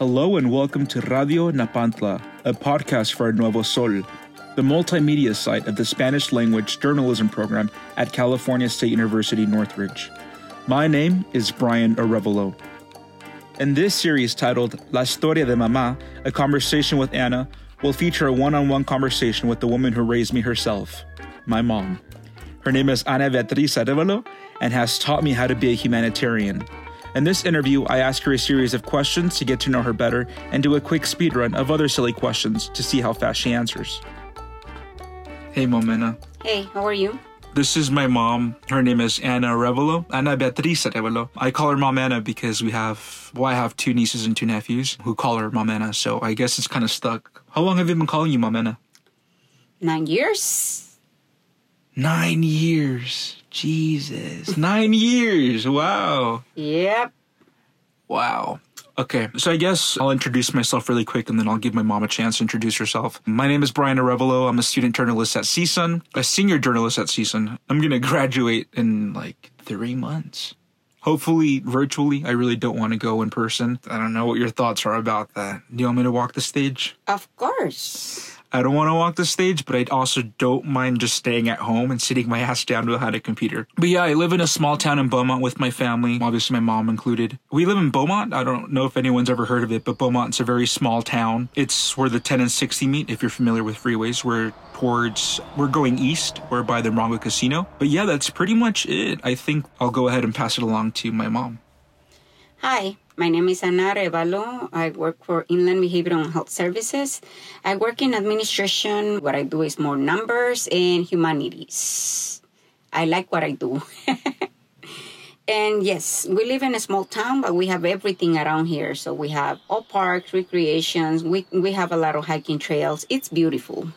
Hello and welcome to Radio Napantla, a podcast for Nuevo Sol, the multimedia site of the Spanish language journalism program at California State University Northridge. My name is Bryan Arevalo. In this series titled La Historia de Mamá, a conversation with Ana, will feature a one on one conversation with the woman who raised me herself, my mom. Her name is Ana Beatriz Arevalo and has taught me how to be a humanitarian. In this interview, I ask her a series of questions to get to know her better and do a quick speed run of other silly questions to see how fast she answers. Hey, Mom Ana. Hey, how are you? This is my mom. Her name is Ana Arevalo. Ana Beatriz Arevalo. I call her Mom Ana because we have, well, I have two nieces and two nephews who call her Mom Ana, so I guess it's kind of stuck. How long have you been calling you Mom Ana? Nine years. Nine years. Jesus. Nine years. Wow. Yep. Wow. Okay, so I guess I'll introduce myself really quick and then I'll give my mom a chance to introduce herself. My name is Bryan Arevalo. I'm a student journalist at CSUN, a senior journalist at CSUN. I'm going to graduate in like three months. Hopefully virtually. I really don't want to go in person. I don't know what your thoughts are about that. Do you want me to walk the stage? Of course. I don't want to walk the stage, but I also don't mind just staying at home and sitting my ass down behind a computer. But yeah, I live in a small town in Beaumont with my family, obviously my mom included. We live in Beaumont. I don't know if anyone's ever heard of it, but Beaumont's a very small town. It's where the 10 and 60 meet, if you're familiar with freeways. We're towards, we're going east. We're by the Morongo Casino. But yeah, that's pretty much it. I think I'll go ahead and pass it along to my mom. Hi, my name is Ana Arevalo. I work for Inland Behavioral Health Services. I work in administration. What I do is more numbers and humanities. I like what I do. and yes, we live in a small town, but we have everything around here. So we have all parks, recreations. We, we have a lot of hiking trails. It's beautiful.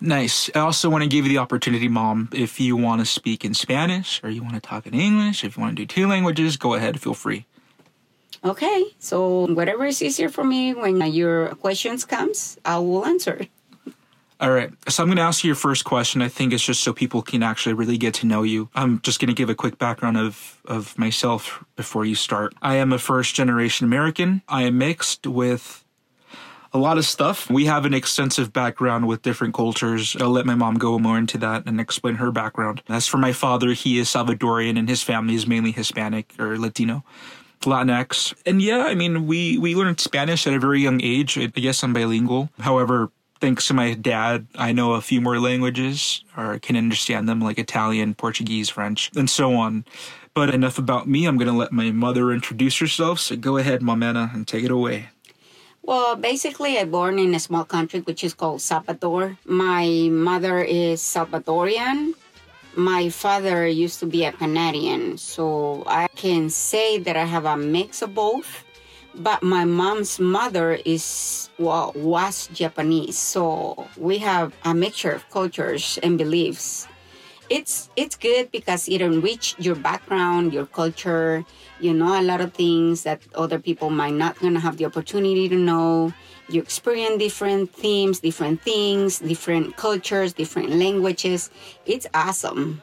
Nice. I also want to give you the opportunity, Mom, if you want to speak in Spanish or you want to talk in English, if you want to do two languages, go ahead, feel free. Okay, so whatever is easier for me when your questions comes, I will answer. All right. So I'm going to ask you your first question. I think it's just so people can actually really get to know you. I'm just going to give a quick background of, of myself before you start. I am a first generation American. I am mixed with a lot of stuff. We have an extensive background with different cultures. I'll let my mom go more into that and explain her background. As for my father, he is Salvadorian and his family is mainly Hispanic or Latino. Latinx. And yeah, I mean, we, we learned Spanish at a very young age. I guess I'm bilingual. However, thanks to my dad, I know a few more languages or can understand them like Italian, Portuguese, French, and so on. But enough about me. I'm going to let my mother introduce herself. So go ahead, Mamena, and take it away. Well, basically, I born in a small country which is called Salvador. My mother is Salvadorian. My father used to be a Canadian, so I can say that I have a mix of both. But my mom's mother is well was Japanese, so we have a mixture of cultures and beliefs. It's it's good because it enrich your background, your culture. You know a lot of things that other people might not gonna have the opportunity to know you experience different themes, different things, different cultures, different languages. It's awesome.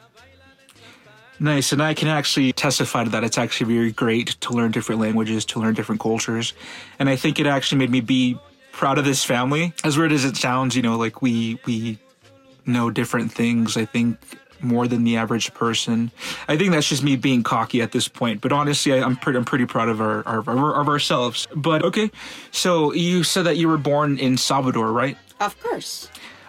Nice. And I can actually testify to that. It's actually very great to learn different languages, to learn different cultures. And I think it actually made me be proud of this family. As weird as it sounds, you know, like we, we know different things. I think more than the average person. I think that's just me being cocky at this point. But honestly, I, am pretty, I'm pretty proud of our, our, of ourselves. But okay, so you said that you were born in Salvador, right? Of course.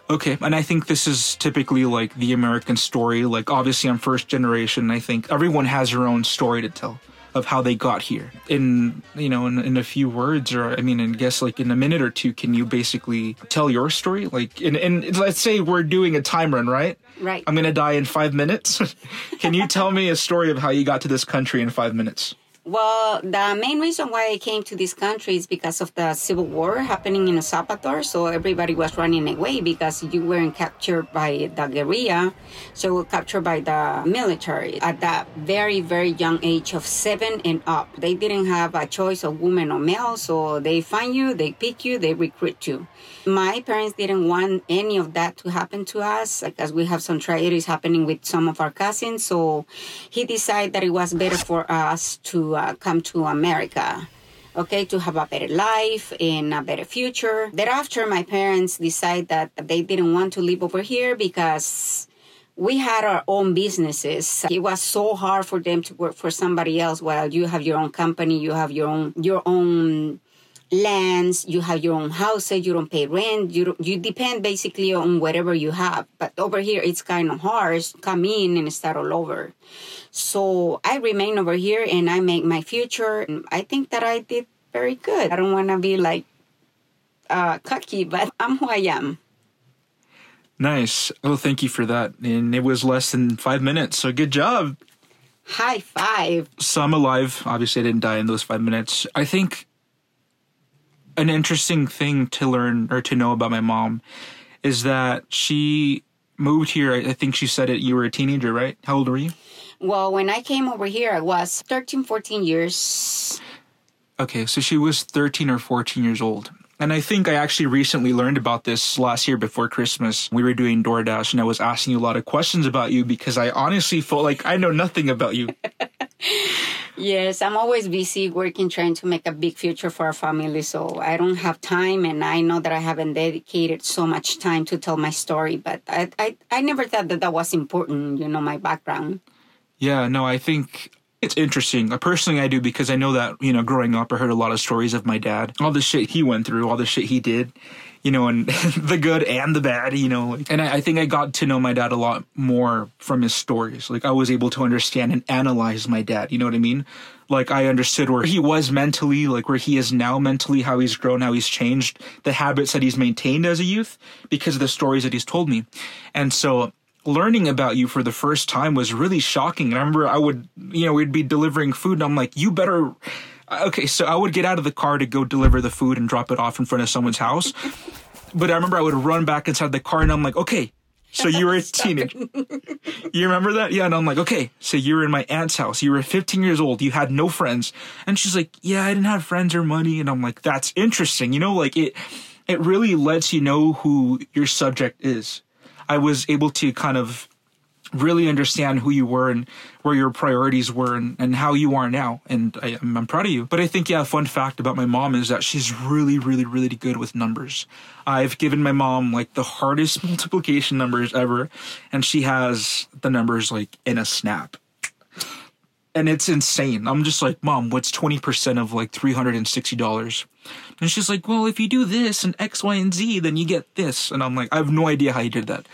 Okay, and I think this is typically like the American story. Like, obviously, I'm first generation. I think everyone has their own story to tell of how they got here. In you know, in, in a few words, or I mean, I guess like in a minute or two, can you basically tell your story? Like, in, in let's say we're doing a time run, right? Right. I'm gonna die in five minutes. can you tell me a story of how you got to this country in five minutes? Well, the main reason why I came to this country is because of the civil war happening in El Salvador. So everybody was running away because you weren't captured by the guerrilla, so we were captured by the military at that very, very young age of seven and up. They didn't have a choice of woman or male, so they find you, they pick you, they recruit you. My parents didn't want any of that to happen to us, because we have some tragedies happening with some of our cousins. So he decided that it was better for us to uh, come to America. okay, to have a better life and a better future. Thereafter, my parents decided that they didn't want to live over here because we had our own businesses. It was so hard for them to work for somebody else while you have your own company, you have your own your own lands, you have your own houses, you don't pay rent, you you depend basically on whatever you have. But over here, it's kind of hard. Come in and start all over. So I remain over here and I make my future. I think that I did very good. I don't want to be like uh, cocky, but I'm who I am. Nice. Oh, thank you for that. And it was less than five minutes, so good job. High five. So I'm alive. Obviously, I didn't die in those five minutes. I think an interesting thing to learn or to know about my mom is that she moved here. I think she said it. You were a teenager, right? How old were you? Well, when I came over here, I was 13, 14 years. Okay, so she was 13 or 14 years old. And I think I actually recently learned about this last year before Christmas. We were doing DoorDash and I was asking you a lot of questions about you because I honestly felt like I know nothing about you. yes, I'm always busy working, trying to make a big future for our family. So I don't have time. And I know that I haven't dedicated so much time to tell my story, but I, I, I never thought that that was important, you know, my background. Yeah, no, I think it's interesting. Uh, personally, I do because I know that, you know, growing up, I heard a lot of stories of my dad, all the shit he went through, all the shit he did, you know, and the good and the bad, you know. And I, I, think I got to know my dad a lot more from his stories. Like, I was able to understand and analyze my dad, you know what I mean? Like, I understood where he was mentally, like where he is now mentally, how he's grown, how he's changed, the habits that he's maintained as a youth because of the stories that he's told me. And so learning about you for the first time was really shocking. And I remember I would, you know, we'd be delivering food and I'm like, you better. Okay, so I would get out of the car to go deliver the food and drop it off in front of someone's house. But I remember I would run back inside the car and I'm like, okay, so you were a teenager. you remember that? Yeah. And I'm like, okay, so you were in my aunt's house. You were 15 years old. You had no friends. And she's like, yeah, I didn't have friends or money. And I'm like, that's interesting. You know, like it, it really lets you know who your subject is. I was able to kind of really understand who you were and where your priorities were and, and how you are now. And I, am proud of you. But I think, yeah, fun fact about my mom is that she's really, really, really good with numbers. I've given my mom like the hardest multiplication numbers ever, and she has the numbers like in a snap. And it's insane. I'm just like, Mom, what's 20% of like $360? And she's like, well, if you do this and X, Y, and Z, then you get this. And I'm like, I have no idea how you did that.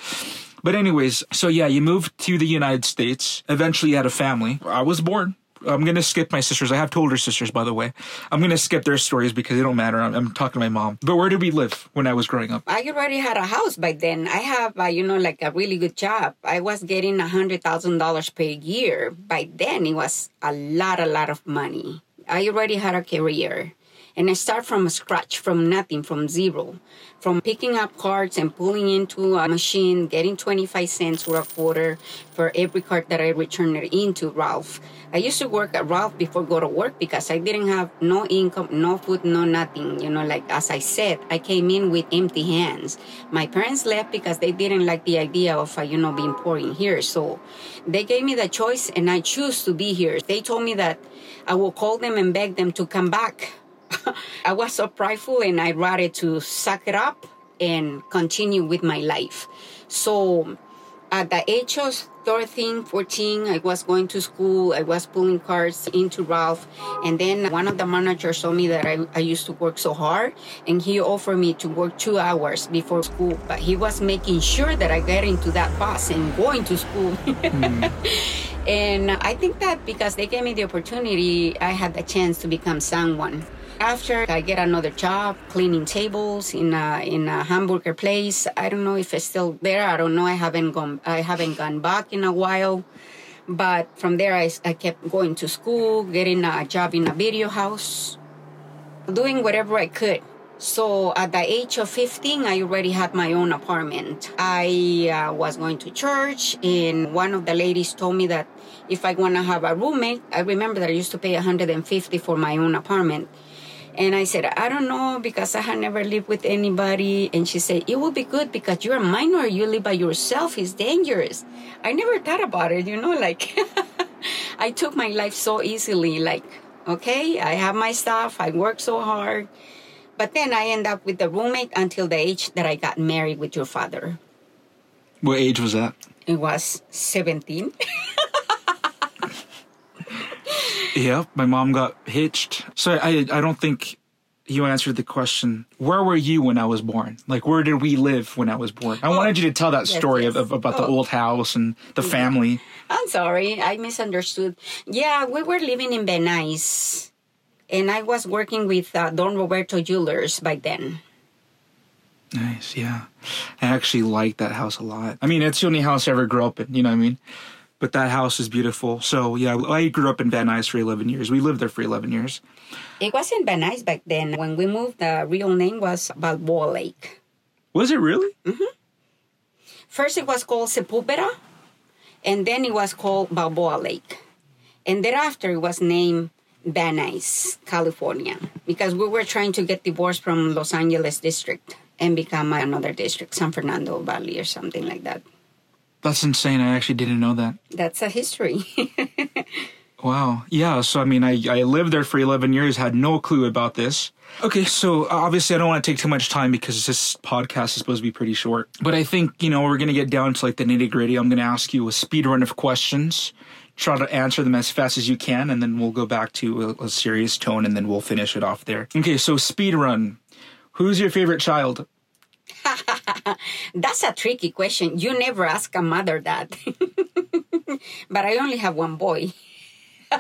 But anyways, so yeah, you moved to the United States. Eventually you had a family. I was born. I'm gonna skip my sisters. I have two older sisters, by the way. I'm gonna skip their stories because they don't matter. I'm, I'm, talking to my mom. But where did we live when I was growing up? I already had a house by then. I have, uh, you know, like a really good job. I was getting a hundred thousand dollars per year. By then, it was a lot, a lot of money. I already had a career and I start from scratch, from nothing, from zero, from picking up cards and pulling into a machine, getting 25 cents or a quarter for every card that I returned into Ralph. I used to work at Ralph before go to work because I didn't have no income, no food, no nothing. You know, like as I said, I came in with empty hands. My parents left because they didn't like the idea of, uh, you know, being poor in here. So they gave me the choice and I choose to be here. They told me that I will call them and beg them to come back I was so prideful and I rather to suck it up and continue with my life. So at the age of 13, 14, I was going to school. I was pulling cards into Ralph. And then one of the managers told me that I, I used to work so hard. And he offered me to work two hours before school. But he was making sure that I get into that bus and going to school. mm. And I think that because they gave me the opportunity, I had the chance to become someone. After I get another job cleaning tables in a in a hamburger place. I don't know if it's still there. I don't know. I haven't gone. I haven't gone back in a while. But from there, I, I kept going to school, getting a job in a video house, doing whatever I could. So at the age of 15, I already had my own apartment. I uh, was going to church, and one of the ladies told me that if I want to have a roommate, I remember that I used to pay 150 for my own apartment. And I said, I don't know because I had never lived with anybody. And she said, It will be good because you're a minor. You live by yourself. It's dangerous. I never thought about it, you know, like I took my life so easily. Like Okay, I have my stuff. I work so hard. But then I end up with the roommate until the age that I got married with your father. What age was that? It was 17. Yep, my mom got hitched. So I I don't think you answered the question. Where were you when I was born? Like where did we live when I was born? I wanted you to tell that yes, story yes. Of, of about the Oh. old house and the family. I'm sorry, I misunderstood. Yeah, we were living in Van Nuys. And I was working with uh, Don Roberto Jewelers by then. Nice, yeah. I actually like that house a lot. I mean, it's the only house I ever grew up in, you know what I mean? But that house is beautiful. So, yeah, I grew up in Van Nuys for 11 years. We lived there for 11 years. It wasn't Van Nuys back then. When we moved, the real name was Balboa Lake. Was it really? Mm-hmm. First, it was called Sepulveda, and then it was called Balboa Lake. And thereafter, it was named Van Nuys, California, because we were trying to get divorced from Los Angeles district and become another district, San Fernando Valley or something like that. That's insane. I actually didn't know that. That's a history. Wow. Yeah. So, I mean, I, I lived there for 11 years, had no clue about this. Okay. So, uh, obviously, I don't want to take too much time because this podcast is supposed to be pretty short. But I think, you know, we're going to get down to like the nitty gritty. I'm going to ask you a speed run of questions. Try to answer them as fast as you can, and then we'll go back to a, a serious tone, and then we'll finish it off there. Okay. So, speed run. Who's your favorite child? That's a tricky question. You never ask a mother that. but I only have one boy.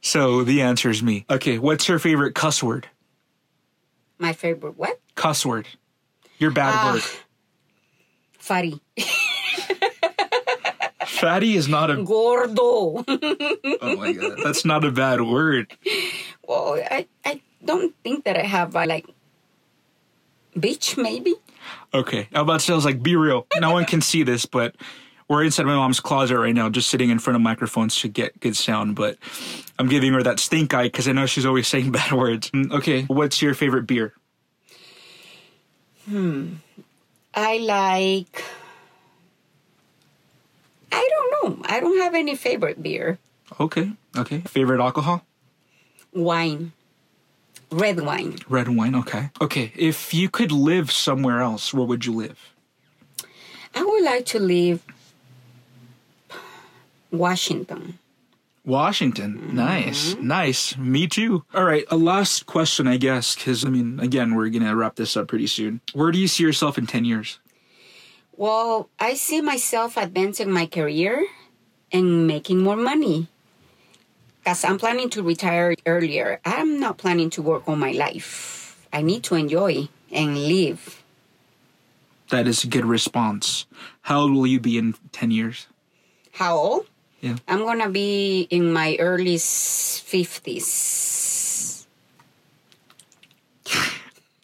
So, the answer is me. Okay. What's your favorite cuss word? My favorite what? Cuss word. Your bad Ah. word. Fatty. Fatty is not a. Gordo. Oh my god. That's not a bad word. well, I, I don't think that I have uh, like bitch maybe. Okay. I was about to say, I was like, be real. No one can see this, but we're inside my mom's closet right now, just sitting in front of microphones to get good sound. But I'm giving her that stink eye because I know she's always saying bad words. Mm, Okay. What's your favorite beer? Hmm, I like I don't know. I don't have any favorite beer. Okay. Okay. Favorite alcohol? Wine. Red wine. Red wine. Okay. Okay. If you could live somewhere else, where would you live? I would like to live Washington. Washington. Mm-hmm. Nice. Nice. Me too. All right. A last question, I guess, because, I mean, again, we're going to wrap this up pretty soon. Where do you see yourself in 10 years? Well, I see myself advancing my career and making more money. Because I'm planning to retire earlier. I'm not planning to work all my life. I need to enjoy and live. That is a good response. How old will you be in 10 years? How old? Yeah. I'm gonna be in my early 50s.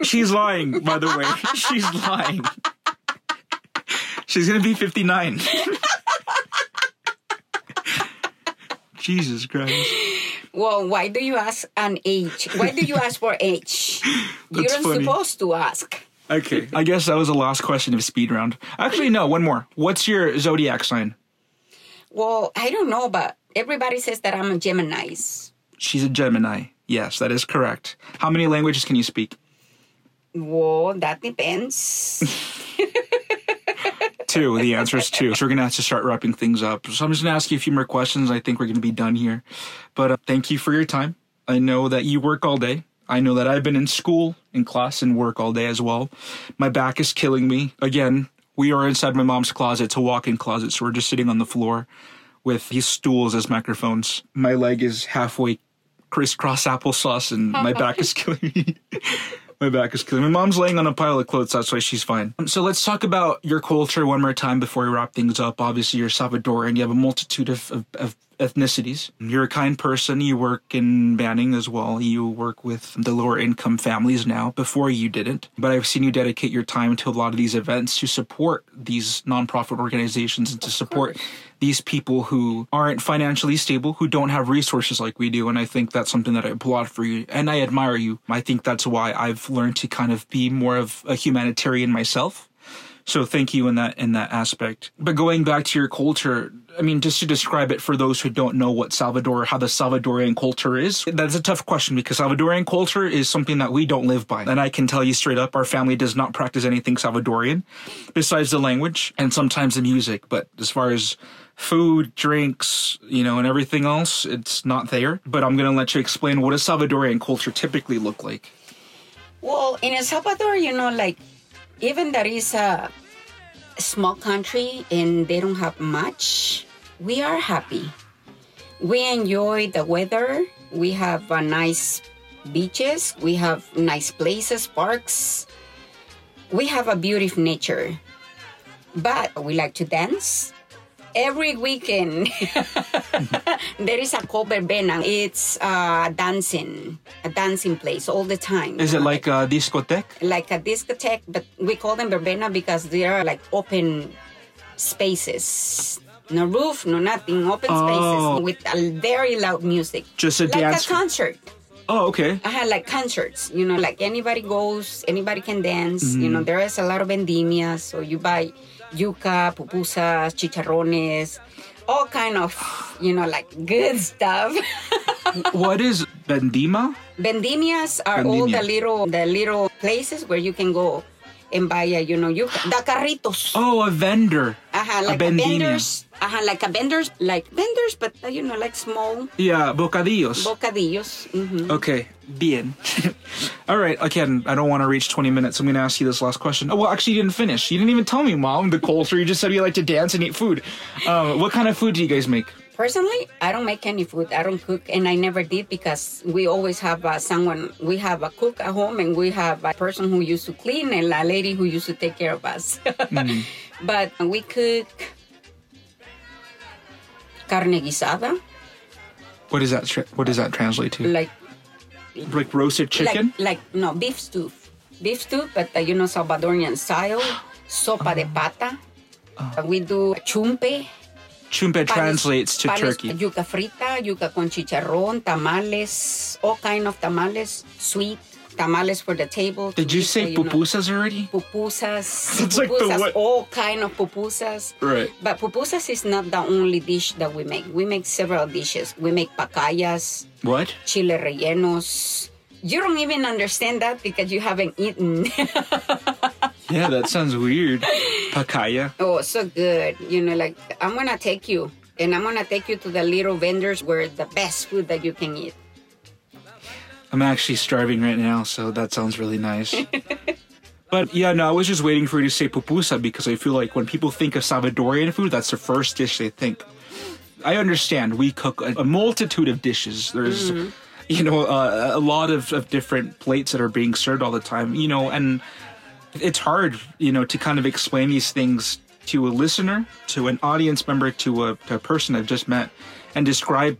She's lying, by the way. She's lying. She's gonna be 59. Jesus Christ. Well, why do you ask an age? Why do you ask for age? You're not funny. supposed to ask. Okay, I guess that was the last question of speed round. Actually, no, one more. What's your zodiac sign? Well, I don't know, but everybody says that I'm a Gemini. She's a Gemini. Yes, that is correct. How many languages can you speak? Well, that depends. Two. The answer is two. So we're gonna have to start wrapping things up. So I'm just gonna ask you a few more questions. I think we're gonna be done here. But uh, thank you for your time. I know that you work all day. I know that I've been in school, in class, and work all day as well. My back is killing me. Again, we are inside my mom's closet. It's a walk-in closet, so we're just sitting on the floor with these stools as microphones. My leg is halfway crisscross applesauce, and my back is killing me. My back is killing me. My mom's laying on a pile of clothes. That's why she's fine. Um, so let's talk about your culture one more time before we wrap things up. Obviously, you're Salvadoran. You have a multitude of, of, of ethnicities. You're a kind person. You work in Banning as well. You work with the lower income families now. Before you didn't. But I've seen you dedicate your time to a lot of these events to support these nonprofit organizations and to support these people who aren't financially stable, who don't have resources like we do. And I think that's something that I applaud for you and I admire you. I think that's why I've learned to kind of be more of a humanitarian myself So thank you in that in that aspect. But going back to your culture, I mean, just to describe it for those who don't know what Salvador, how the Salvadorian culture is, that's a tough question because Salvadorian culture is something that we don't live by. And I can tell you straight up, our family does not practice anything Salvadorian besides the language and sometimes the music. But as far as food, drinks, you know, and everything else, it's not there. But I'm going to let you explain what does Salvadorian culture typically look like? Well, in El Salvador, you know, like even there is a small country and they don't have much, we are happy. We enjoy the weather. We have uh, nice beaches. We have nice places, parks. We have a beautiful nature. But we like to dance. Every weekend, there is a verbena. It's uh, dancing, a dancing place all the time. Is it like a discotheque? like a discotheque, but we call them verbena because they are like open spaces. No roof, no nothing, open Oh. spaces with a very loud music. Just a like dance- a concert. Oh, okay. I had like concerts, you know, like anybody goes, anybody can dance. You Mm-hmm. know, there is a lot of vendimias, so you buy yuca, pupusas, chicharrones, all kind of, you know, like good stuff. what is vendima? Vendimias are all the little the little places where you can go and buy a, you know, you the carritos. Oh, a vendor. Aha, a like a, vendimia. vendors. Aha, like a vendors, like vendors, but uh, you know, like small Yeah, bocadillos. bocadillos. hmm Okay, bien. All right, again, I don't want to reach 20 minutes. I'm going to ask you this last question. Oh, well, actually, you didn't finish. You didn't even tell me, Mom, the culture. You just said you like to dance and eat food. Um, what kind of food do you guys make? Personally, I don't make any food. I don't cook, and I never did because we always have uh, someone. We have a cook at home, and we have a person who used to clean and a lady who used to take care of us. But we cook carne guisada, What does that tra- What does that translate to? like Like roasted chicken? Like, like no beef stew, beef stew, but uh, you know Salvadorian style. Sopa de pata. Oh. Uh, we do chumpe. Chumpe translates to panes- turkey. Yuca frita, yuca con chicharrón, tamales, all kind of tamales, sweet tamales for the table. Did you say know, pupusas already? Pupusas, That's like the pupusas, what- all kind of pupusas. Right. But pupusas is not the only dish that we make. We make several dishes. We make pacayas, What? chile rellenos. You don't even understand that because you haven't eaten. Yeah, that sounds weird. Pacaya. oh, so good. You know, like I'm gonna take you and I'm gonna take you to the little vendors where the best food that you can eat. I'm actually starving right now, so that sounds really nice. but yeah, no, I was just waiting for you to say pupusa because I feel like when people think of Salvadorian food, that's the first dish they think. I understand we cook a, a multitude of dishes. There's, you know, uh, a lot of, of different plates that are being served all the time, you know, and it's hard, you know, to kind of explain these things to a listener, to an audience member, to a, to a person I've just met, and describe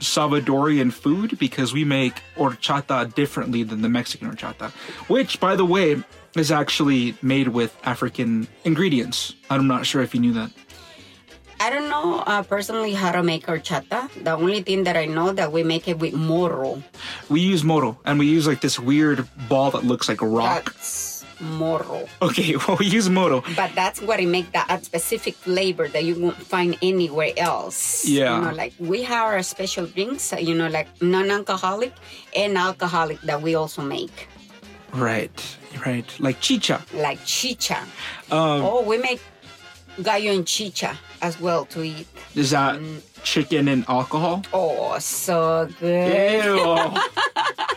Salvadorian food because we make horchata differently than the Mexican horchata, which, by the way, is actually made with African ingredients. I'm not sure if you knew that. I don't know uh, personally how to make horchata. The only thing that I know that we make it with moro. We use moro, and we use like this weird ball that looks like a rock. That's morro. Okay, well, we use moro. But that's what it make that specific flavor that you won't find anywhere else. Yeah. You know, like we have our special drinks, uh, you know, like non-alcoholic and alcoholic that we also make. Right, right. Like chicha. Like chicha. Um, oh, we make gallo and chicha as well to eat. Is that chicken and alcohol? Oh, so good. Ew.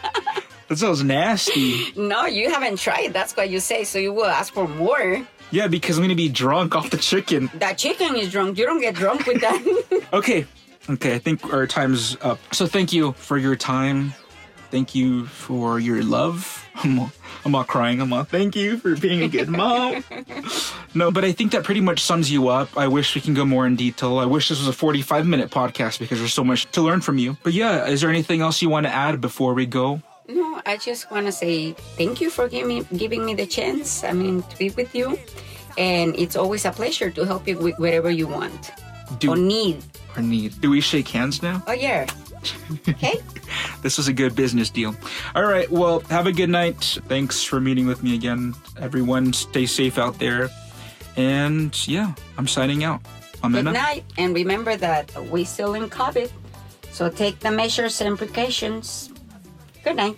that sounds nasty. No, you haven't tried. That's what you say. So you will ask for more. Yeah, because I'm gonna be drunk off the chicken. That chicken is drunk. You don't get drunk with that. Okay. Okay, I think our time's up. So thank you for your time. Thank you for your love. I'm I'm not crying. I'm not. Thank you for being a good mom. no, but I think that pretty much sums you up. I wish we can go more in detail. I wish this was a 45 minute podcast because there's so much to learn from you. But yeah, is there anything else you want to add before we go? No, I just want to say thank you for giving me, giving me the chance. I mean, to be with you. And it's always a pleasure to help you with whatever you want Do or need. or need? Do we shake hands now? Oh, yeah. Okay? This was a good business deal. All right. Well, have a good night. Thanks for meeting with me again. Everyone, stay safe out there. And yeah, I'm signing out. Good night. And remember that we still in COVID. So take the measures and precautions. Good night.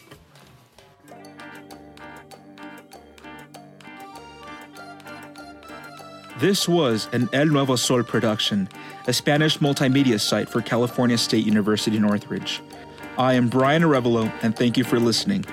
This was an El Nuevo Sol production, a Spanish multimedia site for California State University Northridge. I am Bryan Arevalo, and thank you for listening.